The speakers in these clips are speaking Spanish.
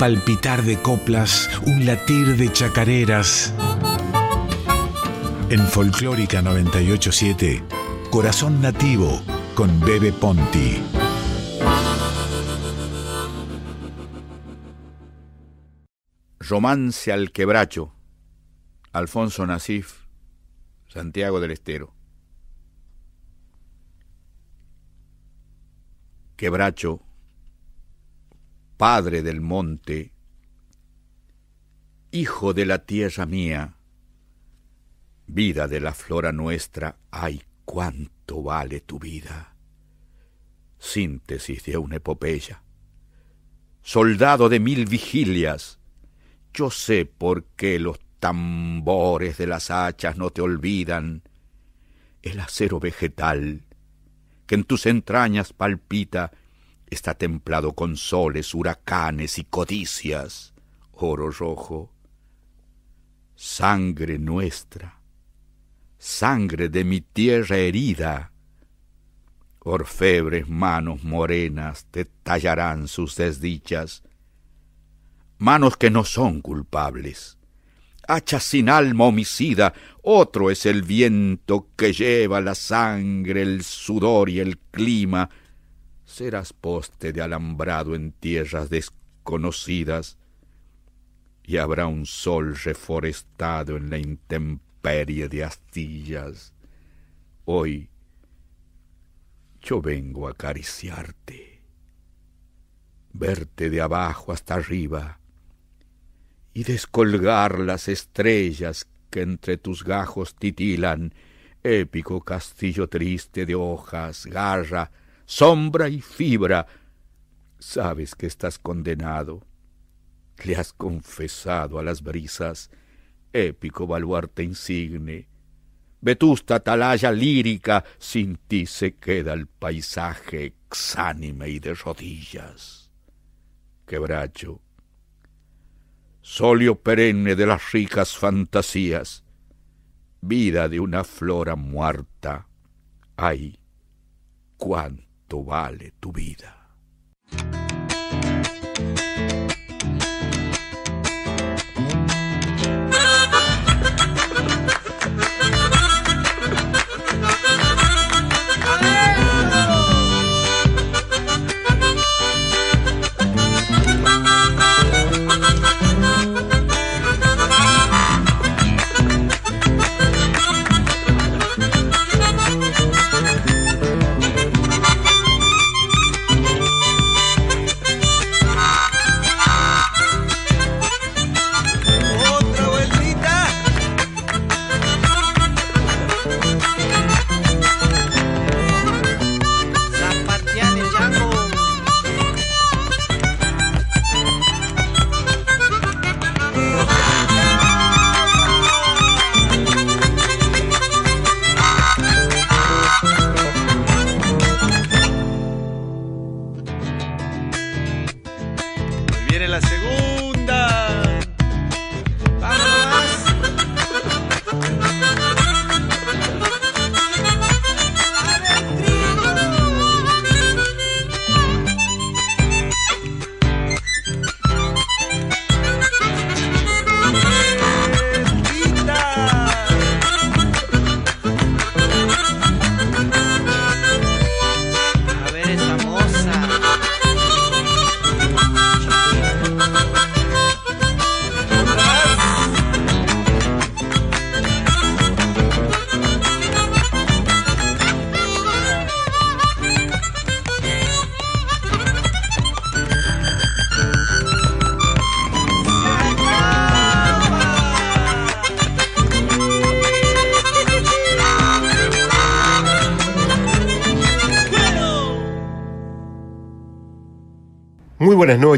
palpitar de coplas, un latir de chacareras. En Folclórica 987, Corazón Nativo con Bebe Ponti. Romance al quebracho. Alfonso Nasif, Santiago del Estero. Quebracho, padre del monte, hijo de la tierra mía, vida de la flora nuestra, ay, cuánto vale tu vida. Síntesis de una epopeya. Soldado de mil vigilias, yo sé por qué los tambores de las hachas no te olvidan. El acero vegetal que en tus entrañas palpita está templado con soles, huracanes y codicias, oro rojo. Sangre nuestra, sangre de mi tierra herida. Orfebres manos morenas te tallarán sus desdichas manos que no son culpables. Hacha sin alma homicida, otro es el viento que lleva la sangre, el sudor y el clima. Serás poste de alambrado en tierras desconocidas, y habrá un sol reforestado en la intemperie de astillas. Hoy yo vengo a acariciarte, verte de abajo hasta arriba, y descolgar las estrellas que entre tus gajos titilan, épico castillo triste de hojas, garra, sombra y fibra. Sabes que estás condenado, le has confesado a las brisas, épico baluarte insigne, vetusta atalaya lírica, sin ti se queda el paisaje exánime y de rodillas. Quebracho, solio perenne de las ricas fantasías, vida de una flora muerta. Ay, cuánto vale tu vida.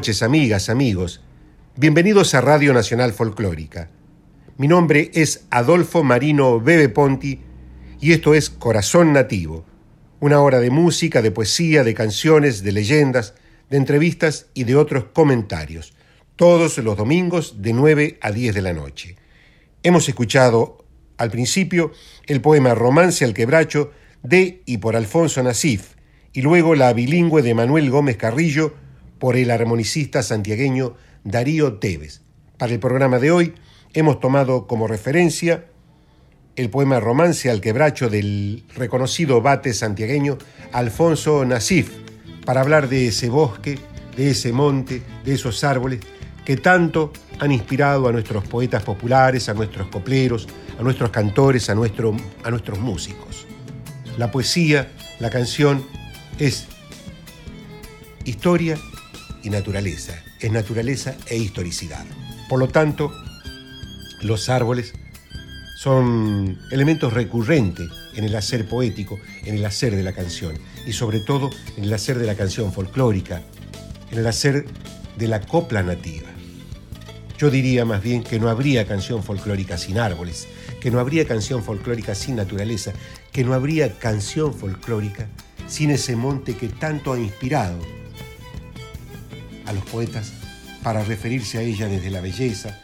Noches, amigas, amigos. Bienvenidos a Radio Nacional Folclórica. Mi nombre es Adolfo Marino Bebe Ponti y esto es Corazón Nativo, una hora de música, de poesía, de canciones, de leyendas, de entrevistas y de otros comentarios, todos los domingos de 9 a 10 de la noche. Hemos escuchado al principio el poema Romance al Quebracho de y por Alfonso Nasif y luego la bilingüe de Manuel Gómez Carrillo por el armonicista santiagueño Darío Tevez. Para el programa de hoy hemos tomado como referencia el poema Romance al quebracho del reconocido bate santiagueño Alfonso Nasif, para hablar de ese bosque, de ese monte, de esos árboles que tanto han inspirado a nuestros poetas populares, a nuestros copleros, a nuestros cantores, a, nuestro, a nuestros músicos. La poesía, la canción es historia y naturaleza, es naturaleza e historicidad. Por lo tanto, los árboles son elementos recurrentes en el hacer poético, en el hacer de la canción y sobre todo en el hacer de la canción folclórica, en el hacer de la copla nativa. Yo diría más bien que no habría canción folclórica sin árboles, que no habría canción folclórica sin naturaleza, que no habría canción folclórica sin ese monte que tanto ha inspirado a los poetas para referirse a ella desde la belleza,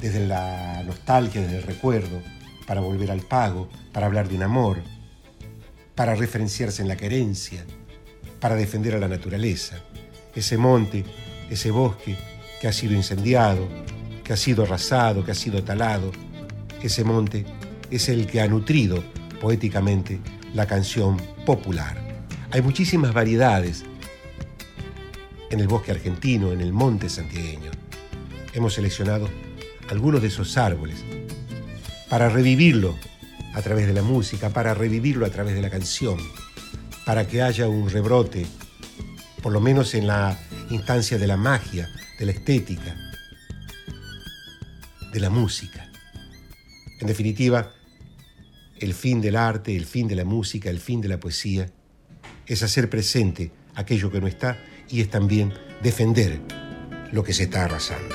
desde la nostalgia, desde el recuerdo, para volver al pago, para hablar de un amor, para referenciarse en la querencia, para defender a la naturaleza, ese monte, ese bosque que ha sido incendiado, que ha sido arrasado, que ha sido talado, ese monte es el que ha nutrido poéticamente la canción popular. Hay muchísimas variedades en el bosque argentino, en el monte santiagueño. Hemos seleccionado algunos de esos árboles, para revivirlo a través de la música, para revivirlo a través de la canción, para que haya un rebrote, por lo menos en la instancia de la magia, de la estética, de la música. En definitiva, el fin del arte, el fin de la música, el fin de la poesía, es hacer presente aquello que no está y es también defender lo que se está arrasando.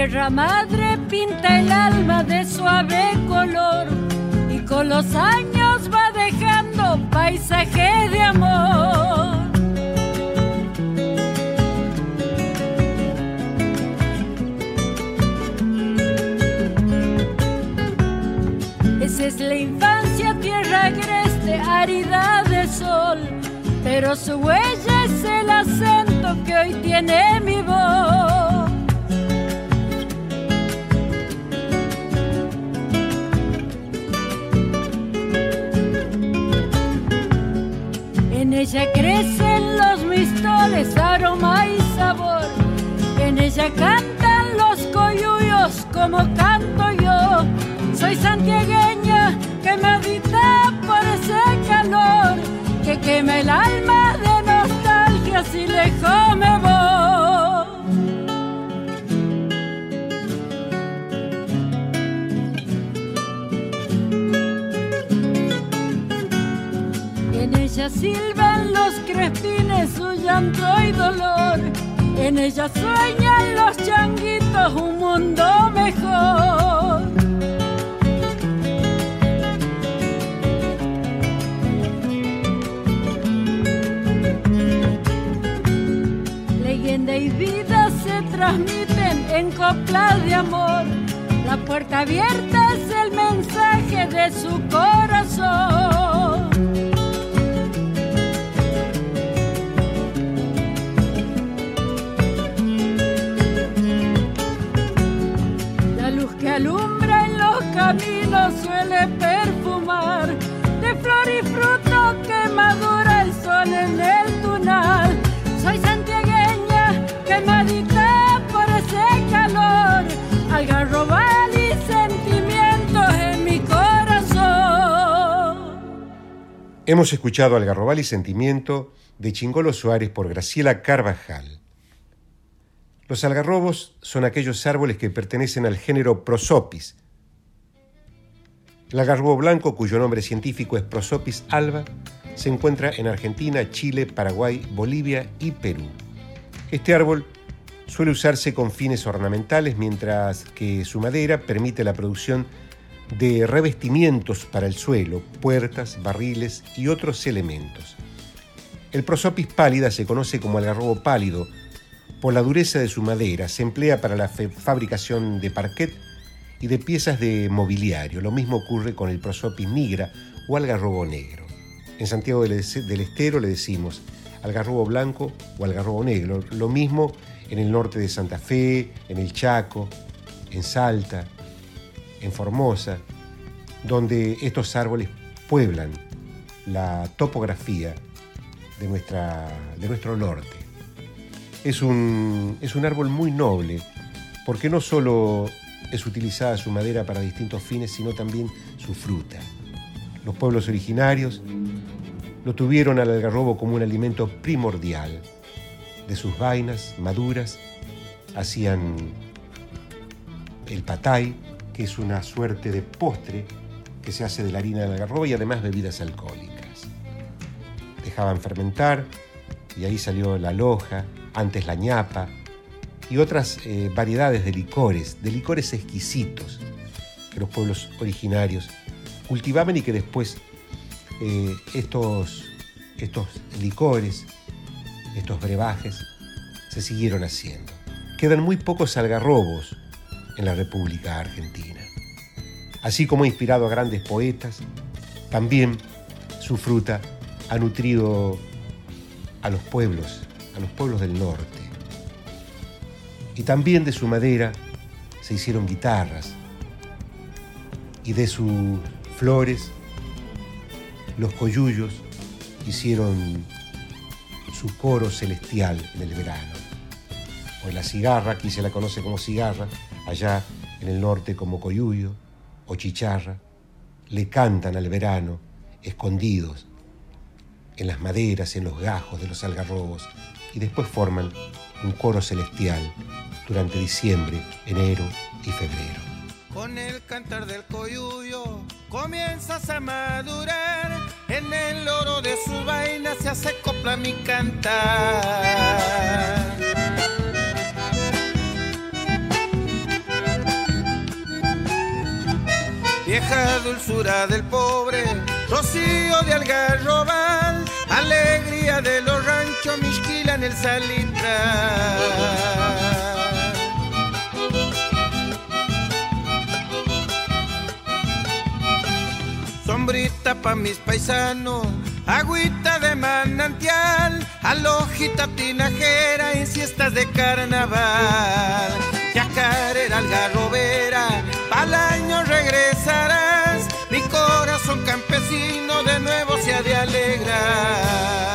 tierra madre pinta el alma de suave color y con los años va dejando paisaje de amor. La infancia, tierra agreste, árida de sol, pero su huella es el acento que hoy tiene mi voz. En ella crecen los mistoles, aroma y sabor. En ella cantan los coyuyos como canto yo. Soy santiagueña que medita por ese calor que quema el alma de nostalgia si lejos me voy. En ella silban los crespines su llanto y dolor. En ella sueñan los changuitos un mundo mejor. Y vida se transmiten en coplas de amor. La puerta abierta es el mensaje de su corazón. La luz que alumbra en los caminos suele perfumar Hemos escuchado Algarrobal y Sentimiento de Chingolo Suárez por Graciela Carvajal. Los algarrobos son aquellos árboles que pertenecen al género Prosopis. El algarrobo blanco, cuyo nombre científico es Prosopis alba, se encuentra en Argentina, Chile, Paraguay, Bolivia y Perú. Este árbol suele usarse con fines ornamentales, mientras que su madera permite la producción de revestimientos para el suelo, puertas, barriles y otros elementos. El prosopis pálida se conoce como algarrobo pálido Por la dureza de su madera, se emplea para la fabricación de parquet y de piezas de mobiliario. Lo mismo ocurre con el prosopis nigra o algarrobo negro. En Santiago del Estero le decimos algarrobo blanco o algarrobo negro. Lo mismo en el norte de Santa Fe, en el Chaco, en Salta, en Formosa, donde estos árboles pueblan la topografía de, nuestra, de nuestro norte. Es un, es un árbol muy noble, porque no solo es utilizada su madera para distintos fines, sino también su fruta. Los pueblos originarios lo tuvieron al algarrobo como un alimento primordial. De sus vainas maduras hacían el patay, que es una suerte de postre que se hace de la harina del algarrobo y además bebidas alcohólicas. Dejaban fermentar y ahí salió la loja, antes la ñapa y otras eh, variedades de licores, de licores exquisitos que los pueblos originarios cultivaban y que después eh, estos, estos licores, estos brebajes, se siguieron haciendo. Quedan muy pocos algarrobos en la República Argentina. Así como ha inspirado a grandes poetas, también su fruta ha nutrido a los pueblos, a los pueblos del norte. Y también de su madera se hicieron guitarras y de sus flores los coyullos hicieron su coro celestial en el verano. O la cigarra, aquí se la conoce como cigarra, allá en el norte como coyuyo o chicharra, le cantan al verano, escondidos, en las maderas, en los gajos de los algarrobos, y después forman un coro celestial durante diciembre, enero y febrero. Con el cantar del coyuyo comienzas a madurar, en el oro de su vaina se hace copla mi cantar. Vieja dulzura del pobre, rocío de algarrobal, alegría de los ranchos, misquila en el salitral. sombrita pa' mis paisanos, agüita de manantial, alojita tinajera en siestas de carnaval. Yacarera, algarrobera, al año regresarás, mi corazón campesino de nuevo se ha de alegrar.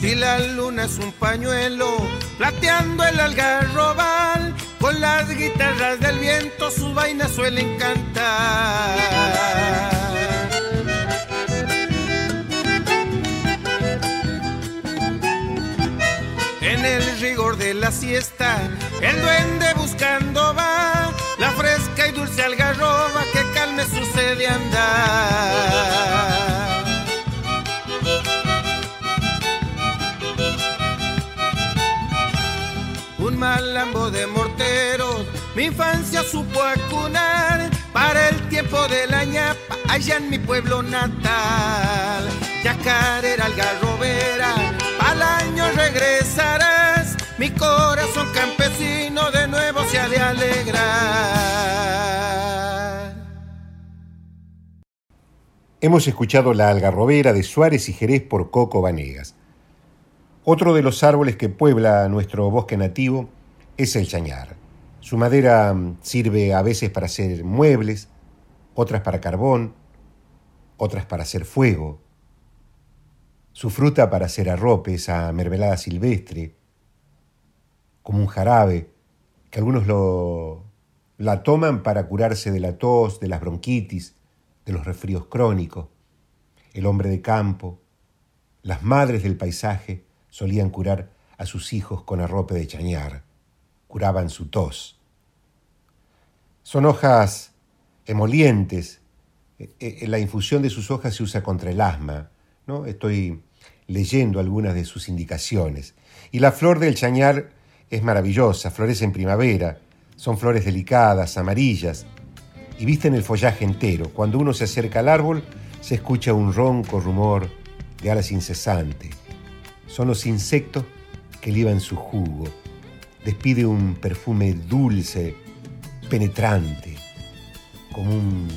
Si la luna es un pañuelo, plateando el algarrobal, las guitarras del viento sus vainas suelen cantar. En el rigor de la siesta, el duende buscando va la fresca y dulce algarroba que calme su sed de andar. malambo de mi infancia supo acunar para el tiempo de la allá en mi pueblo natal. Yacarera, algarrobera, al año regresarás, mi corazón campesino de nuevo se ha de alegrar. Hemos escuchado La Algarrobera de Suárez y Jerez por Coco Vanegas. Otro de los árboles que puebla nuestro bosque nativo es el chañar. Su madera mm, sirve a veces para hacer muebles, otras para carbón, otras para hacer fuego. Su fruta para hacer arrope, esa mermelada silvestre, como un jarabe, que algunos lo, la toman para curarse de la tos, de las bronquitis, de los resfríos crónicos. El hombre de campo, las madres del paisaje, solían curar a sus hijos con arrope de chañar, curaban su tos. Son hojas emolientes, eh, eh, la infusión de sus hojas se usa contra el asma, ¿no? Estoy leyendo algunas de sus indicaciones. Y la flor del chañar es maravillosa, florece en primavera, Son flores delicadas, amarillas, y visten el follaje entero. Cuando uno se acerca al árbol, se escucha un ronco rumor de alas incesante. Son los insectos que liban su jugo. Despide un perfume dulce, penetrante, como un,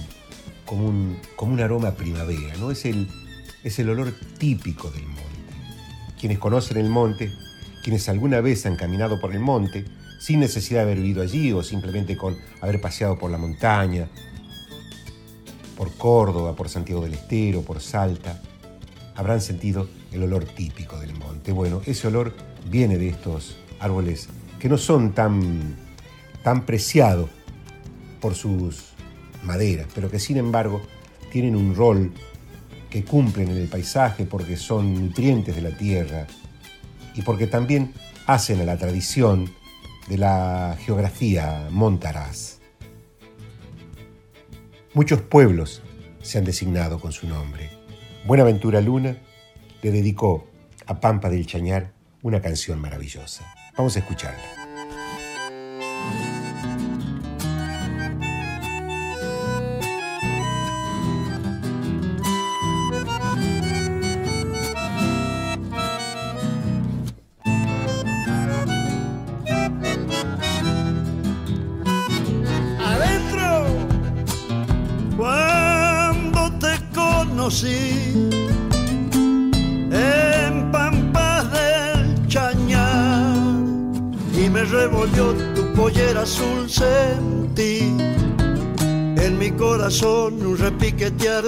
como un, como un aroma primavera. ¿no? Es, el, es el olor típico del monte. Quienes conocen el monte, quienes alguna vez han caminado por el monte, sin necesidad de haber vivido allí o simplemente con haber paseado por la montaña, por Córdoba, por Santiago del Estero, por Salta, habrán sentido el olor típico del monte. Bueno, ese olor viene de estos árboles que no son tan, tan preciados por sus maderas, pero que sin embargo tienen un rol que cumplen en el paisaje porque son nutrientes de la tierra y porque también hacen a la tradición de la geografía montaraz. Muchos pueblos se han designado con su nombre. Buenaventura Luna le dedicó a Pampa del Chañar una canción maravillosa. Vamos a escucharla. Azul sentí. En mi corazón un repiquetear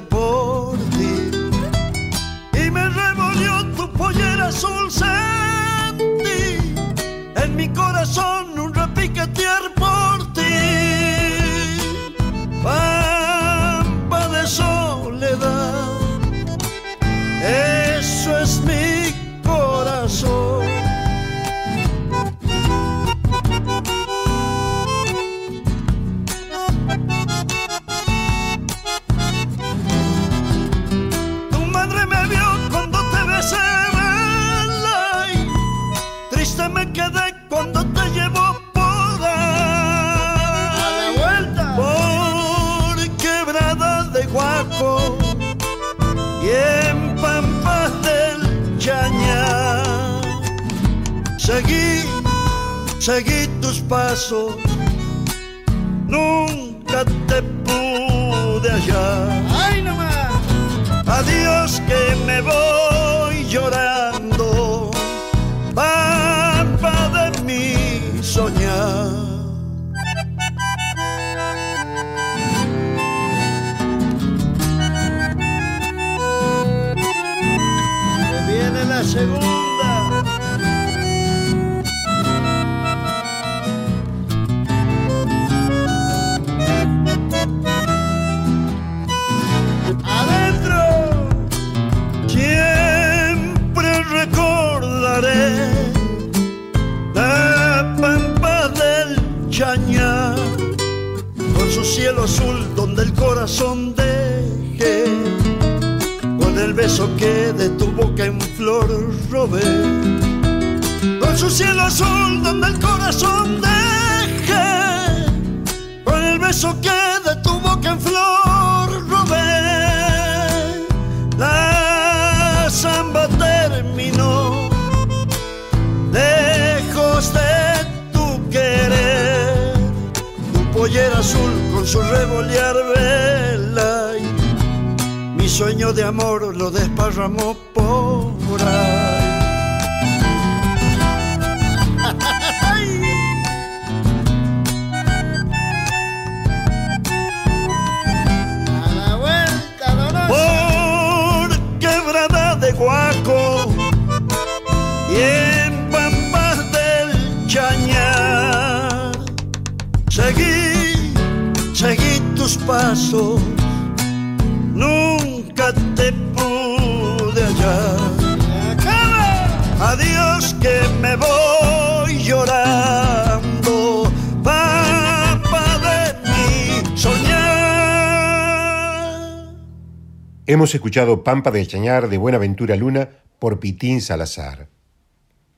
Hemos escuchado Pampa del Chañar de Buenaventura Luna por Pitín Salazar.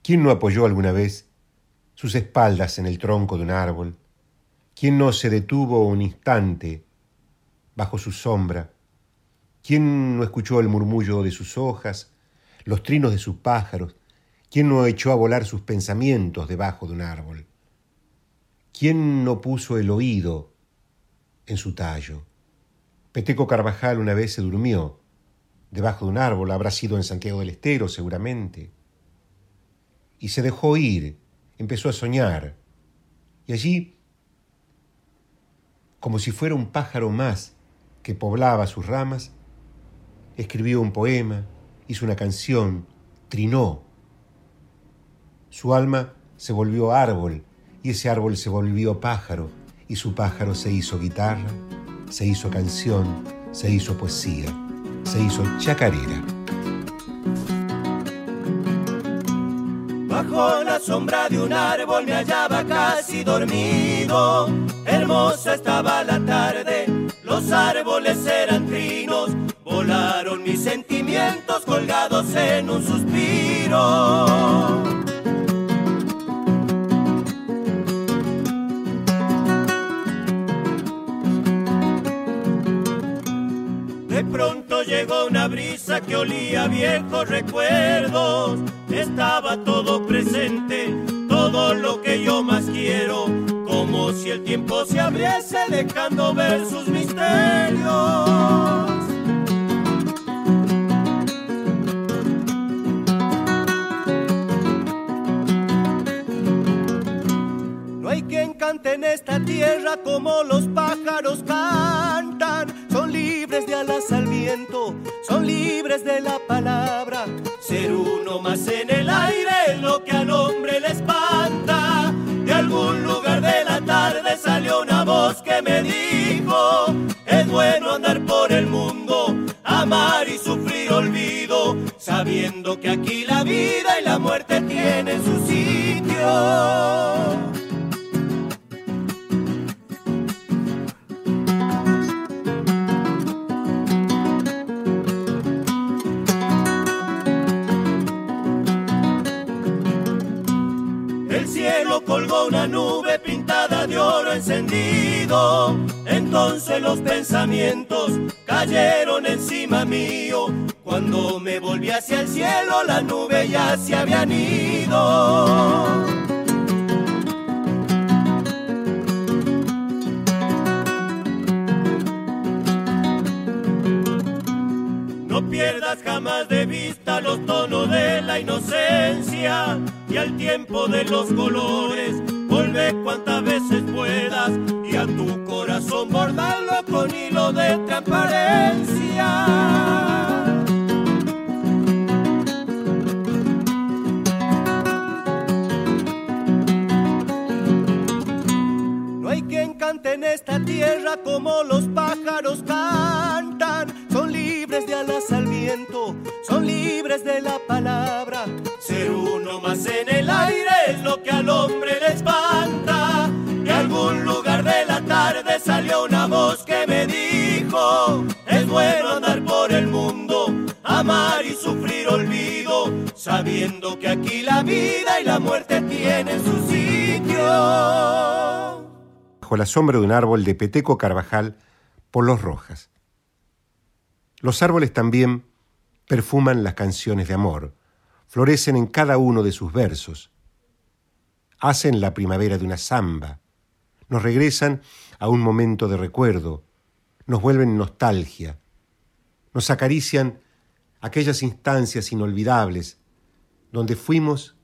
¿Quién no apoyó alguna vez sus espaldas en el tronco de un árbol ¿Quién no se detuvo un instante bajo su sombra? ¿Quién no escuchó el murmullo de sus hojas, los trinos de sus pájaros? ¿Quién no echó a volar sus pensamientos debajo de un árbol? ¿Quién no puso el oído en su tallo? Peteco Carvajal una vez se durmió. Debajo de un árbol, habrá sido en Santiago del Estero seguramente, y se dejó ir, empezó a soñar, y allí, como si fuera un pájaro más que poblaba sus ramas, escribió un poema, hizo una canción, trinó. Su alma se volvió árbol y ese árbol se volvió pájaro y su pájaro se hizo guitarra, se hizo canción, se hizo poesía, se hizo chacarera. Bajo la sombra de un árbol me hallaba casi dormido. Hermosa estaba la tarde, los árboles eran trinos. Volaron mis sentimientos colgados en un suspiro. Llegó una brisa que olía viejos recuerdos. Estaba todo presente, todo lo que yo más quiero. Como si el tiempo se abriese dejando ver sus misterios. En esta tierra como los pájaros cantan. Son libres de alas al viento, son libres de la palabra. Ser uno más en el aire es lo que al hombre le espanta. De algún lugar de la tarde salió una voz que me dijo: Es bueno andar por el mundo, amar y sufrir olvido, sabiendo que aquí la vida y la muerte tienen su sitio. De oro encendido. Entonces los pensamientos cayeron encima mío. Cuando me volví hacia el cielo, la nube ya se habían ido. No pierdas jamás de vista los tonos de la inocencia y al tiempo de los colores. Vuelve cuantas veces bordarlo con hilo de transparencia. No hay quien cante en esta tierra como los pájaros cantan. Son libres de alas al viento, son libres de la palabra. Ser uno más en el aire es lo que al hombre tarde salió una voz que me dijo: Es bueno andar por el mundo, amar y sufrir olvido, sabiendo que aquí la vida y la muerte tienen su sitio. Bajo la sombra de un árbol de Peteco Carvajal por los Rojas. Los árboles también perfuman las canciones de amor, florecen en cada uno de sus versos, hacen la primavera de una samba, nos regresan a un momento de recuerdo, nos vuelven nostalgia, nos acarician aquellas instancias inolvidables donde fuimos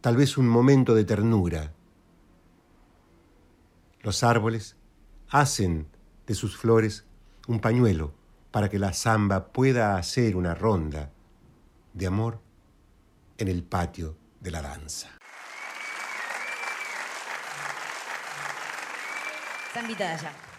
tal vez un momento de ternura. Los árboles hacen de sus flores un pañuelo para que la samba pueda hacer una ronda de amor en el patio de la danza. Está invitada ya.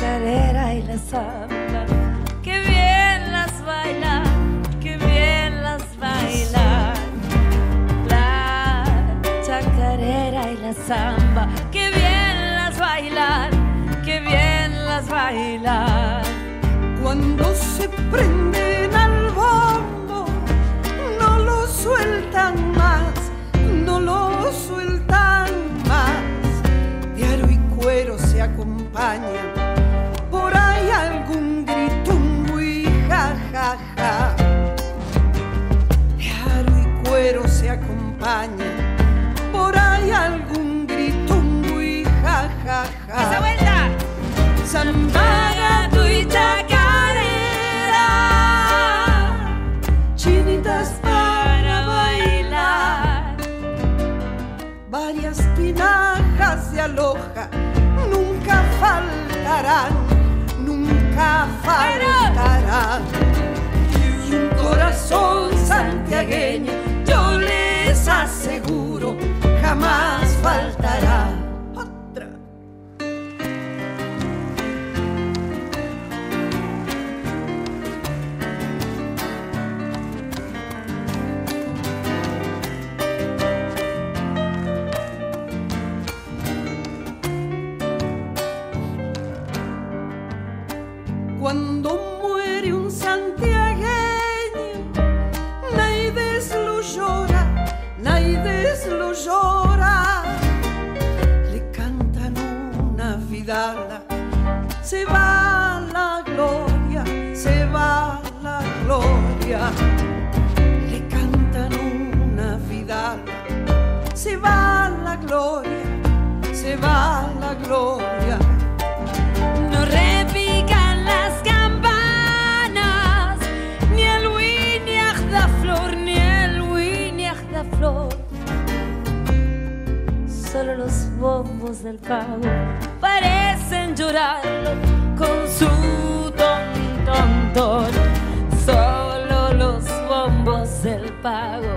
Chacarera y la samba, que bien las bailan, que bien las bailan. La chacarera y la samba, que bien las bailan, que bien las bailan. Cuando se prenden al bombo, no lo sueltan más, no lo sueltan más. Diario y cuero se acompañan, nunca faltarán, nunca faltarán. Y un corazón santiagueño, yo les aseguro, jamás faltará. Se va la gloria, se va la gloria. Le cantan una vidala, se va la gloria, se va la gloria. No repican las campanas, ni el winiach da flor, ni el winiach da flor. Solo los bombos del pago llorarlo con su ton ton ton. Solo los bombos del pago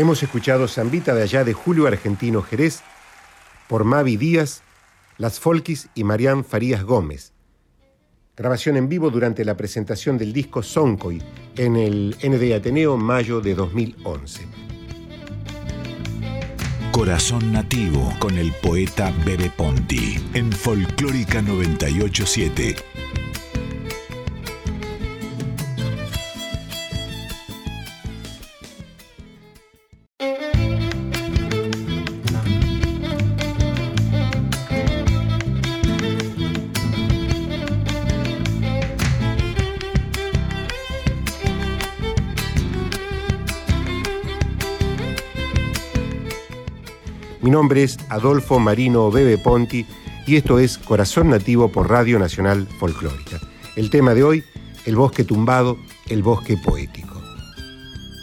Hemos escuchado Zambita de allá de Julio Argentino Jerez por Mavi Díaz, Las Folkis y Marián Farías Gómez. Grabación en vivo durante la presentación del disco Soncoy en el ND Ateneo mayo de 2011. Corazón Nativo con el poeta Bebe Ponti en Folclórica 987. Mi nombre es Adolfo Marino Bebe Ponti y esto es Corazón Nativo por Radio Nacional Folclórica. El tema de hoy, el bosque tumbado, el bosque poético.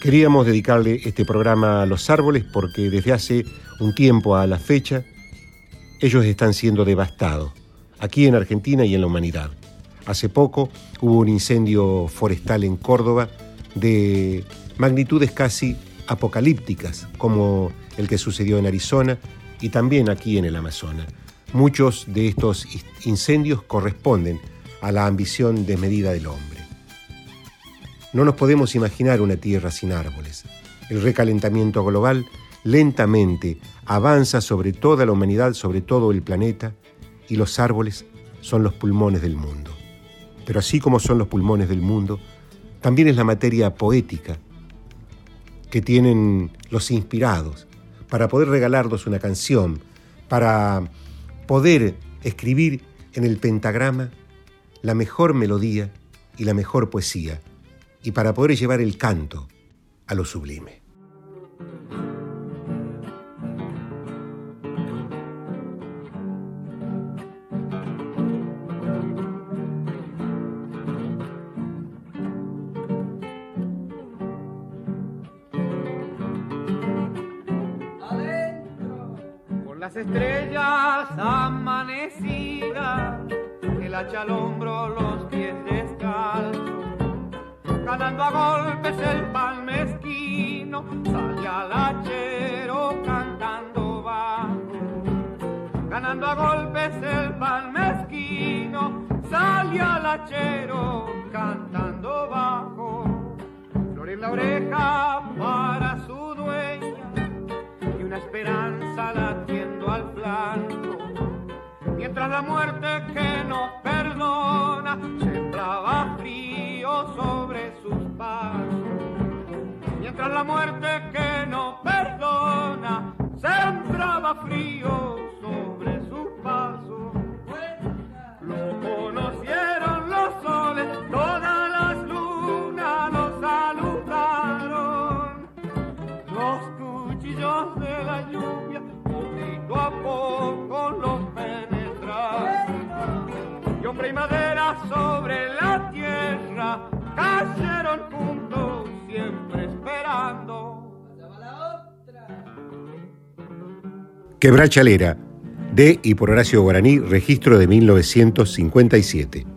Queríamos dedicarle este programa a los árboles porque desde hace un tiempo a la fecha ellos están siendo devastados, aquí en Argentina y en la humanidad. Hace poco hubo un incendio forestal en Córdoba de magnitudes casi apocalípticas, como el que sucedió en Arizona y también aquí en el Amazonas. Muchos de estos incendios corresponden a la ambición desmedida del hombre. No nos podemos imaginar una tierra sin árboles. El recalentamiento global lentamente avanza sobre toda la humanidad, sobre todo el planeta, y los árboles son los pulmones del mundo. Pero así como son los pulmones del mundo, también es la materia poética que tienen los inspirados para poder regalarnos una canción, para poder escribir en el pentagrama la mejor melodía y la mejor poesía, y para poder llevar el canto a lo sublime. Al hombro, los pies descalzos, ganando a golpes el pan mezquino, sale al hachero cantando bajo, ganando a golpes el pan mezquino, sale al hachero cantando bajo, flor en la oreja para su dueña y una esperanza latiendo al flanco. Mientras la muerte que no sembraba frío sobre sus pasos. Mientras la muerte que no perdona sembraba frío Quebrachalera, de y por Horacio Guaraní, registro de 1957.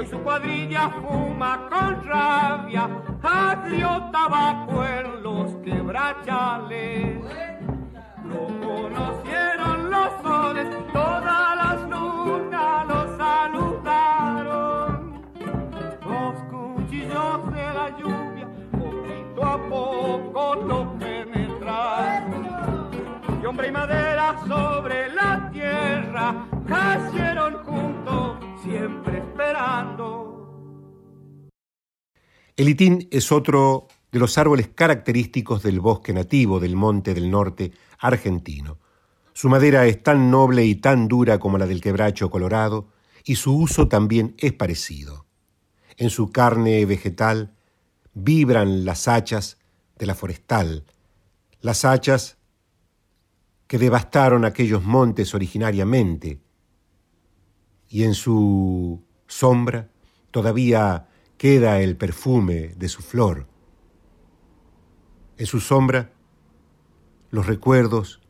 Y su cuadrilla fuma con rabia, agrio tabaco en los quebrachales. Lo conocieron los soles, todas las lunas lo saludaron. Los cuchillos de la lluvia, poquito a poco lo penetraron. Y hombre y madera sobre la tierra cayeron juntos, siempre esperando. El itín es otro de los árboles característicos del bosque nativo del monte del norte argentino. Su madera es tan noble y tan dura como la del quebracho colorado, y su uso también es parecido. En su carne vegetal vibran las hachas de la forestal, las hachas que devastaron aquellos montes originariamente, y en su sombra todavía queda el perfume de su flor. En su sombra los recuerdos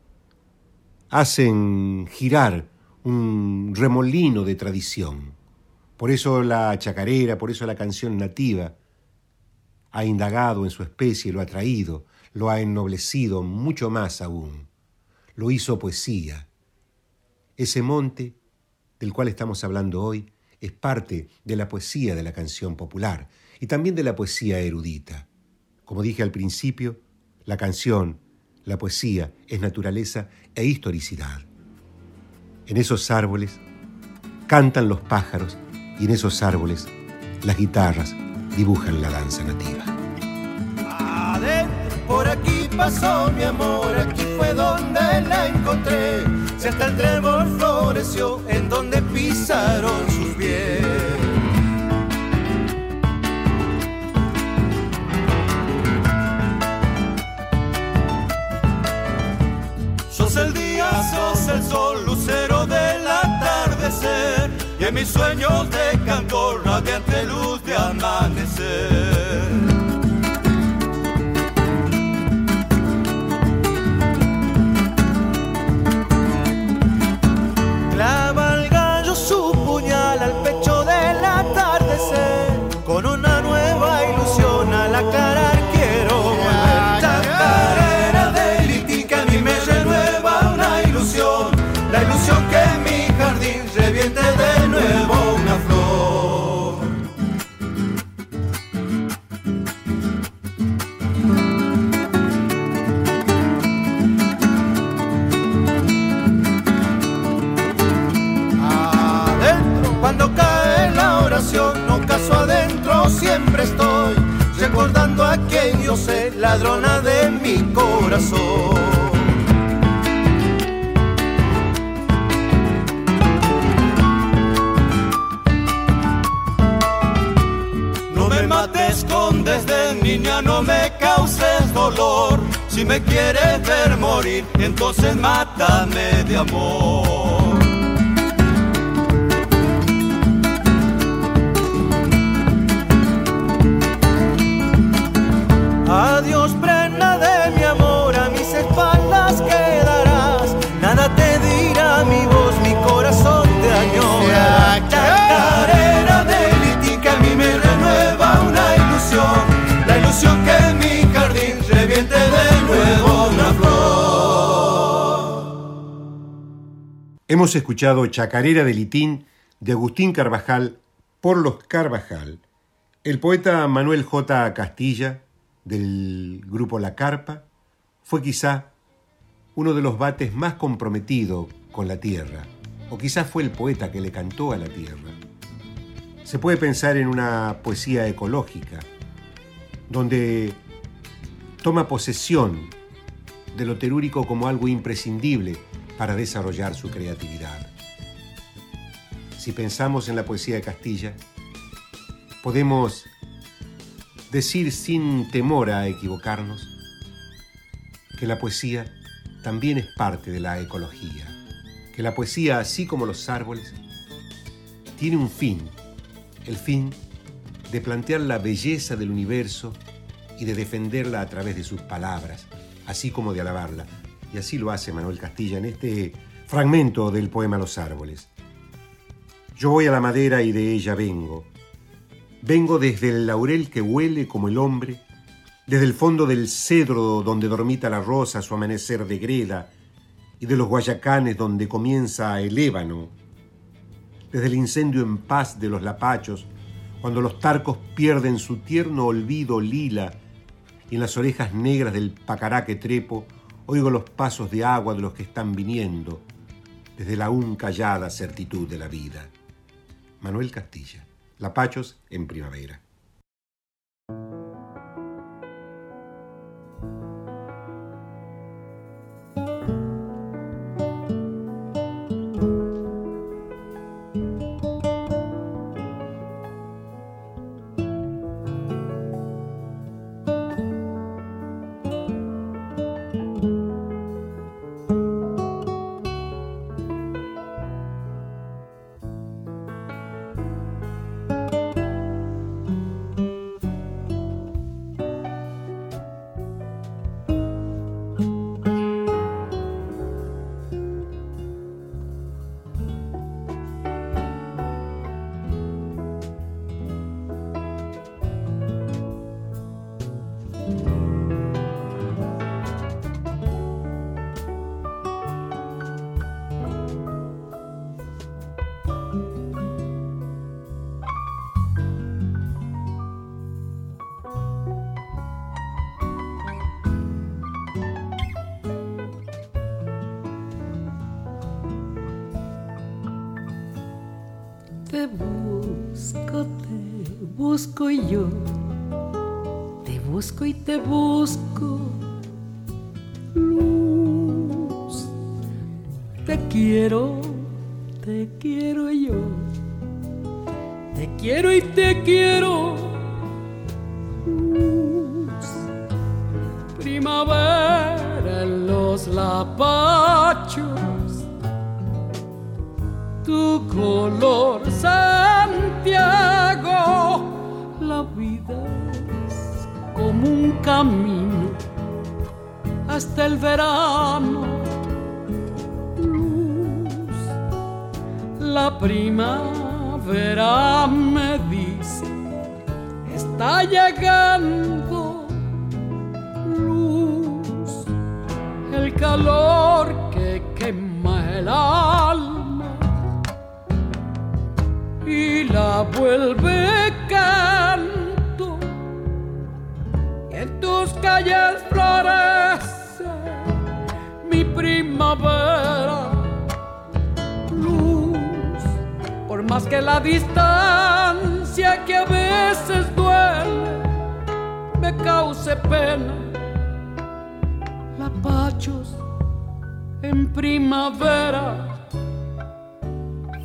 hacen girar un remolino de tradición. Por eso la chacarera, por eso la canción nativa ha indagado en su especie, lo ha traído, lo ha ennoblecido mucho más aún. Lo hizo poesía. Ese monte del cual estamos hablando hoy es parte de la poesía de la canción popular y también de la poesía erudita. Como dije al principio, la canción, la poesía es naturaleza e historicidad. En esos árboles cantan los pájaros y en esos árboles las guitarras dibujan la danza nativa. Pasó mi amor, aquí fue donde la encontré. Si hasta el trébol floreció en donde pisaron sus pies. Sos el día, sos el sol, lucero del atardecer. Y en mis sueños de cantor, radiante luz de amanecer. Sé, ladrona de mi corazón. No me mates con desde niña, no me causes dolor. Si me quieres ver morir, entonces mátame de amor. Hemos escuchado Chacarera de Litín de Agustín Carvajal por los Carvajal. El poeta Manuel J. Castilla, del grupo La Carpa, fue quizá uno de los bates más comprometido con la tierra, o quizá fue el poeta que le cantó a la tierra. Se puede pensar en una poesía ecológica, donde toma posesión de lo telúrico como algo imprescindible para desarrollar su creatividad. Si pensamos en la poesía de Castilla, podemos decir sin temor a equivocarnos que la poesía también es parte de la ecología, que la poesía, así como los árboles, tiene un fin, el fin de plantear la belleza del universo y de defenderla a través de sus palabras, así como de alabarla. Y así lo hace Manuel Castilla en este fragmento del poema Los árboles. Yo voy a la madera y de ella vengo. Vengo desde el laurel que huele como el hombre, desde el fondo del cedro donde dormita la rosa su amanecer de greda, y de los guayacanes donde comienza el ébano, desde el incendio en paz de los lapachos, cuando los tarcos pierden su tierno olvido lila, y en las orejas negras del pacará que trepo, oigo los pasos de agua de los que están viniendo, desde la aún callada certitud de la vida. Manuel Castilla. Lapachos en primavera. Hasta el verano. Luz, la primavera me dice, está llegando. Luz, el calor que quema el alma y la vuelve canto. Calles florece mi primavera. Luz, por más que la distancia que a veces duele, me cause pena. Lapachos en primavera,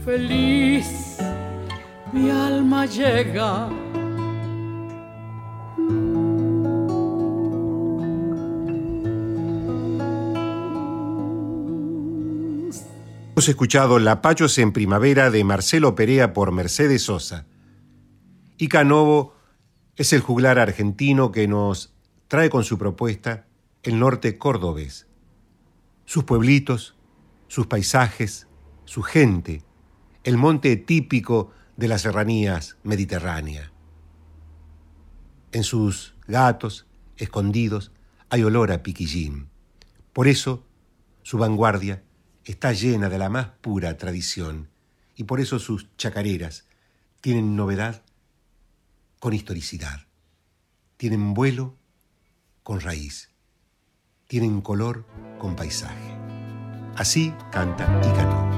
feliz mi alma llega. Hemos escuchado Lapachos en Primavera de Marcelo Perea por Mercedes Sosa. Y Canovo es el juglar argentino que nos trae con su propuesta el norte cordobés. Sus pueblitos, sus paisajes, su gente, el monte típico de las serranías mediterráneas. En sus gatos, escondidos, hay olor a piquillín. Por eso, su vanguardia está llena de la más pura tradición y por eso sus chacareras tienen novedad con historicidad, tienen vuelo con raíz, tienen color con paisaje. Así canta y cantó.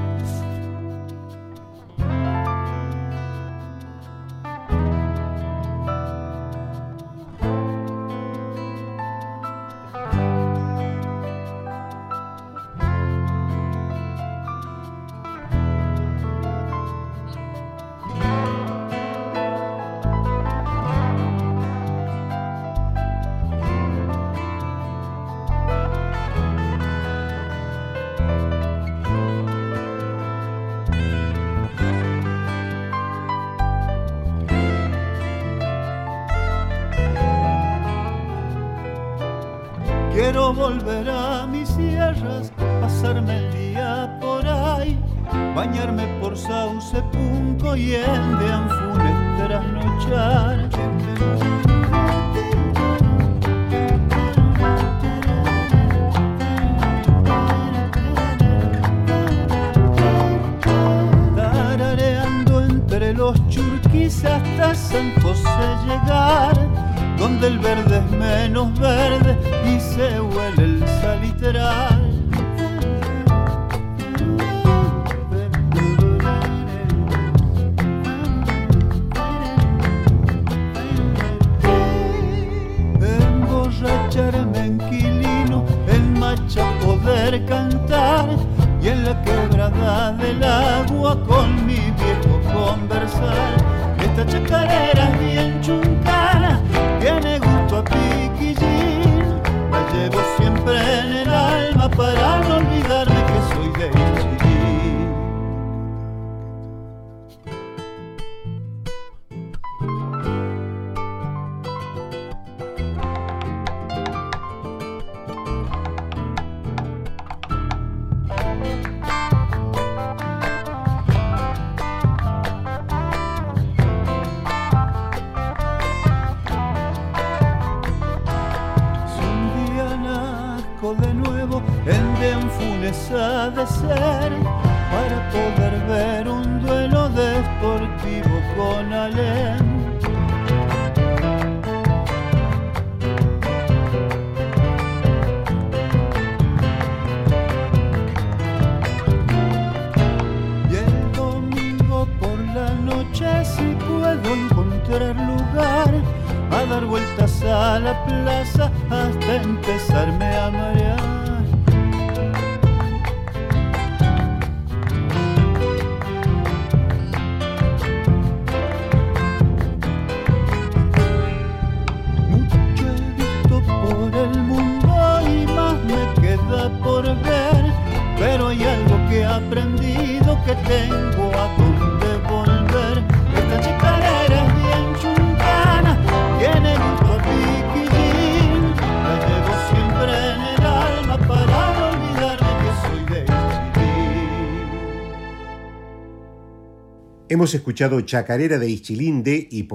Hemos escuchado Chacarera de Ischilín de y.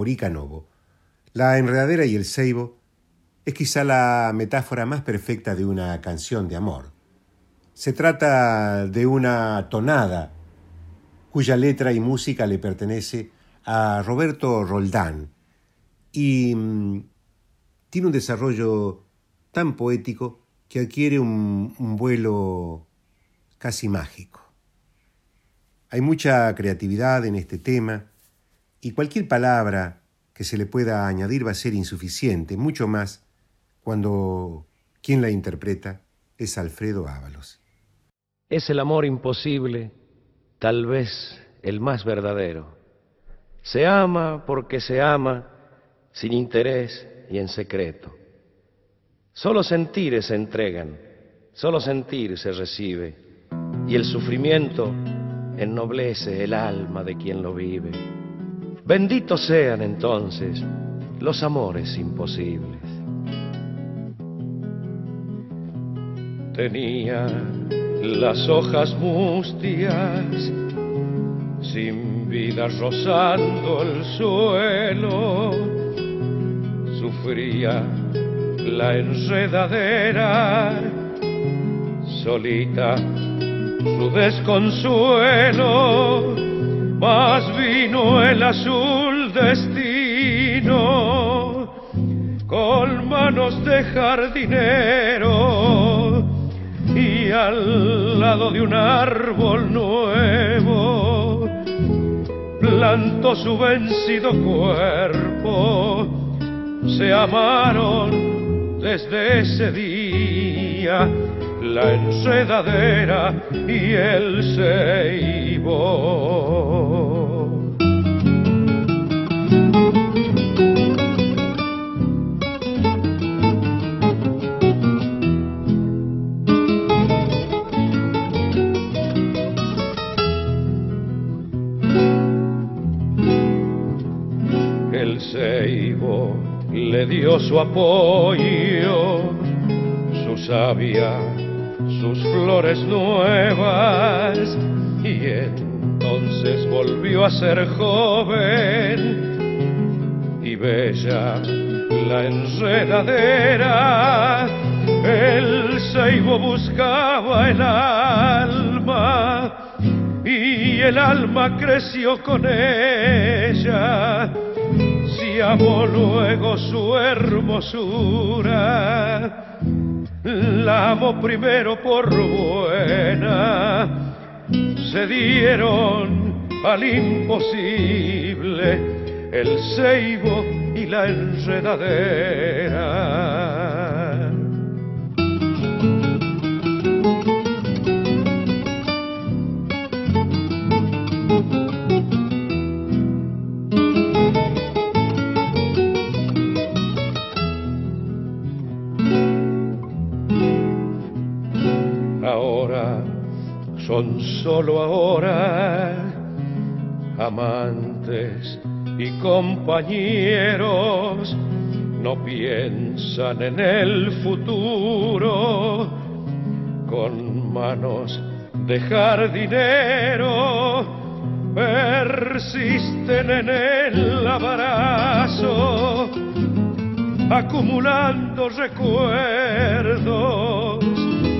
La enredadera y el ceibo es quizá la metáfora más perfecta de una canción de amor. Se trata de una tonada cuya letra y música le pertenece a Roberto Roldán y mm, tiene un desarrollo tan poético que adquiere un vuelo casi mágico. Hay mucha creatividad en este tema y cualquier palabra que se le pueda añadir va a ser insuficiente, mucho más cuando quien la interpreta es Alfredo Ábalos. Es el amor imposible, tal vez el más verdadero. Se ama porque se ama sin interés y en secreto. Solo sentir se entregan, solo sentir se recibe, y el sufrimiento ennoblece el alma de quien lo vive. Benditos sean entonces los amores imposibles. Tenía las hojas mustias, sin vida rozando el suelo, sufría la enredadera, solita su desconsuelo, más vino el azul destino, con manos de jardinero y al lado de un árbol nuevo, plantó su vencido cuerpo, se amaron desde ese día la enredadera y el ceibo. Nuevas, y entonces volvió a ser joven y bella la enredadera. El ceibo buscaba el alma y el alma creció con ella si amó luego su hermosura, la amó primero por buena, se dieron al imposible el ceibo y la enredadera. Son solo ahora amantes y compañeros, no piensan en el futuro con manos de jardinero, persisten en el abrazo, acumulando recuerdos,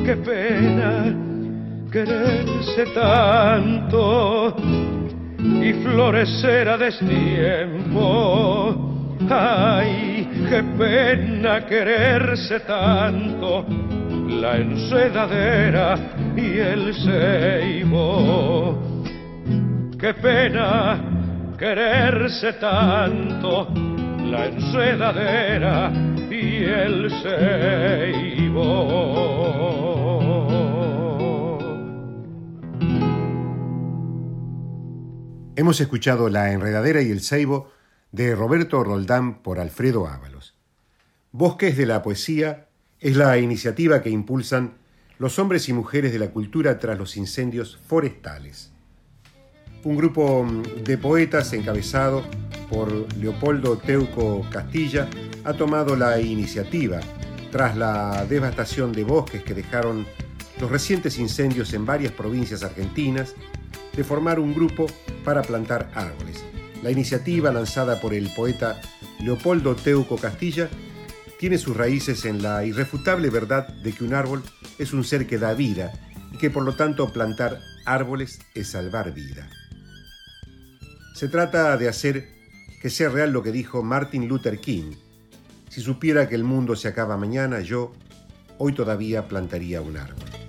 qué pena quererse tanto y florecer a destiempo. Ay, qué pena quererse tanto, la enredadera y el ceibo. Qué pena quererse tanto, la enredadera y el ceibo. Hemos escuchado La Enredadera y el Ceibo de Roberto Roldán por Alfredo Ábalos. Bosques de la Poesía es la iniciativa que impulsan los hombres y mujeres de la cultura tras los incendios forestales. Un grupo de poetas encabezado por Leopoldo Teuco Castilla ha tomado la iniciativa tras la devastación de bosques que dejaron los recientes incendios en varias provincias argentinas de formar un grupo para plantar árboles. La iniciativa lanzada por el poeta Leopoldo Teuco Castilla tiene sus raíces en la irrefutable verdad de que un árbol es un ser que da vida y que por lo tanto plantar árboles es salvar vida. Se trata de hacer que sea real lo que dijo Martin Luther King. Si supiera que el mundo se acaba mañana, yo hoy todavía plantaría un árbol.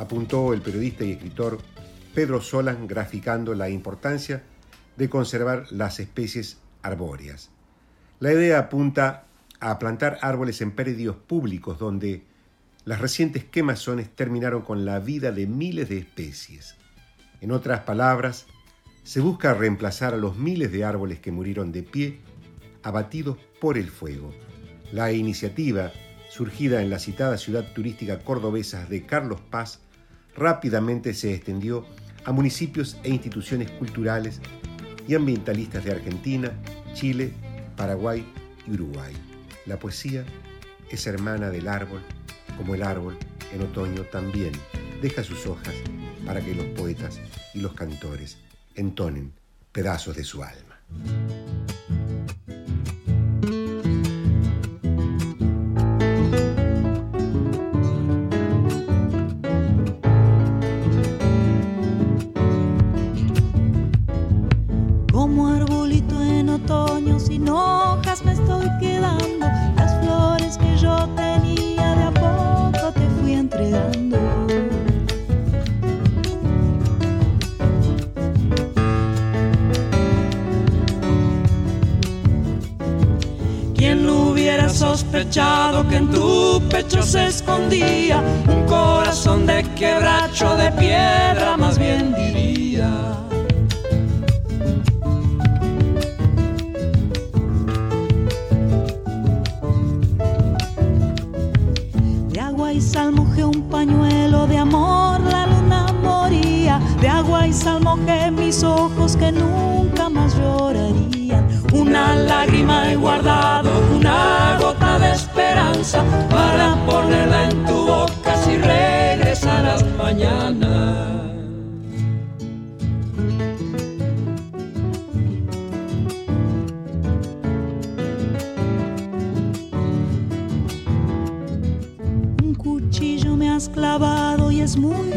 Apuntó el periodista y escritor Pedro Solan graficando la importancia de conservar las especies arbóreas. La idea apunta a plantar árboles en predios públicos donde las recientes quemazones terminaron con la vida de miles de especies. En otras palabras, se busca reemplazar a los miles de árboles que murieron de pie, abatidos por el fuego. La iniciativa, surgida en la citada ciudad turística cordobesa de Carlos Paz, rápidamente se extendió a municipios e instituciones culturales y ambientalistas de Argentina, Chile, Paraguay y Uruguay. La poesía es hermana del árbol, como el árbol en otoño también deja sus hojas para que los poetas y los cantores entonen pedazos de su alma. Que en tu pecho se escondía un corazón de quebracho de piedra, más bien diría? De agua y sal mojé un pañuelo de amor, la luna moría. De agua y sal mojé mis ojos que nunca más llorarían. Una lágrima he guardado, una gota para ponerla en tu boca si regresarás mañana. Un cuchillo me has clavado y es muy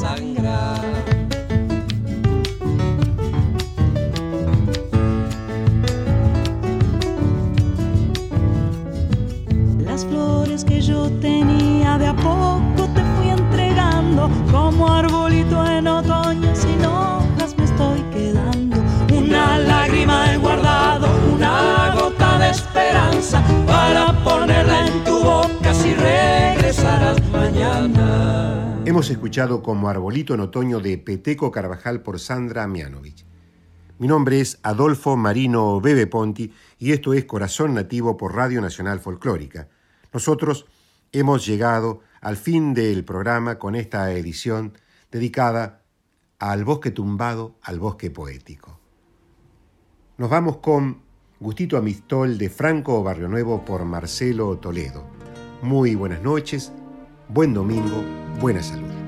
se escuchado como Arbolito en Otoño de Peteco Carvajal por Sandra Mianovich. Mi nombre es Adolfo Marino Bebe Ponti y esto es Corazón Nativo por Radio Nacional Folclórica. Nosotros hemos llegado al fin del programa con esta edición dedicada al bosque tumbado, al bosque poético. Nos vamos con Gustito Amistol de Franco Barrio Nuevo por Marcelo Toledo. Muy buenas noches, buen domingo, buena salud.